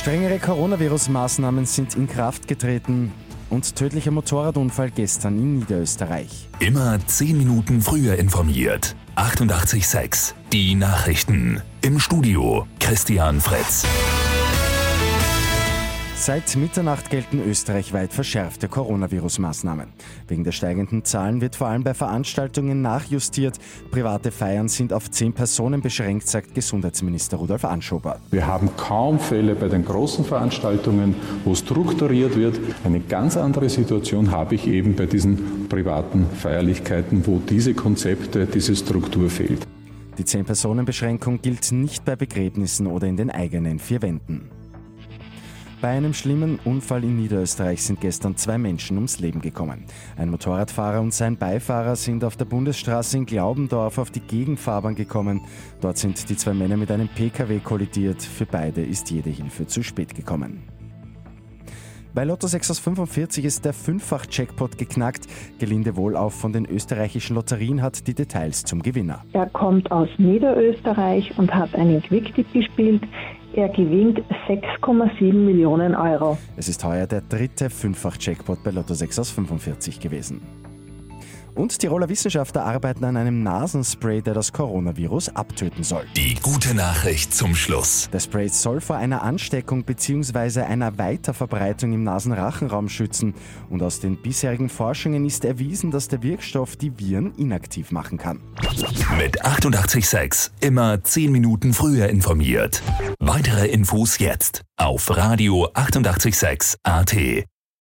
Strengere Coronavirus-Maßnahmen sind in Kraft getreten und tödlicher Motorradunfall gestern in Niederösterreich. Immer 10 Minuten früher informiert. 88.6 Die Nachrichten. Im Studio Christian Fritz. Seit Mitternacht gelten österreichweit verschärfte Coronavirus-Maßnahmen. Wegen der steigenden Zahlen wird vor allem bei Veranstaltungen nachjustiert. Private Feiern sind auf zehn Personen beschränkt, sagt Gesundheitsminister Rudolf Anschober. Wir haben kaum Fälle bei den großen Veranstaltungen, wo strukturiert wird. Eine ganz andere Situation habe ich eben bei diesen privaten Feierlichkeiten, wo diese Konzepte, diese Struktur fehlt. Die Zehn-Personen-Beschränkung gilt nicht bei Begräbnissen oder in den eigenen vier Wänden. Bei einem schlimmen Unfall in Niederösterreich sind gestern zwei Menschen ums Leben gekommen. Ein Motorradfahrer und sein Beifahrer sind auf der Bundesstraße in Glaubendorf auf die Gegenfahrbahn gekommen. Dort sind die zwei Männer mit einem Pkw kollidiert. Für beide ist jede Hilfe zu spät gekommen. Bei Lotto 6 aus 45 ist der Fünffach-Jackpot geknackt. Gelinde Wohlauf von den österreichischen Lotterien hat die Details zum Gewinner. Er kommt aus Niederösterreich und hat einen Quicktipp gespielt. Er gewinnt 6,7 Millionen Euro. Es ist heuer der dritte Fünffach-Jackpot bei Lotto 6 aus 45 gewesen. Und Tiroler Wissenschaftler arbeiten an einem Nasenspray, der das Coronavirus abtöten soll. Die gute Nachricht zum Schluss. Der Spray soll vor einer Ansteckung bzw. einer Weiterverbreitung im Nasenrachenraum schützen. Und aus den bisherigen Forschungen ist erwiesen, dass der Wirkstoff die Viren inaktiv machen kann. Mit 886 immer 10 Minuten früher informiert. Weitere Infos jetzt auf Radio 886 AT.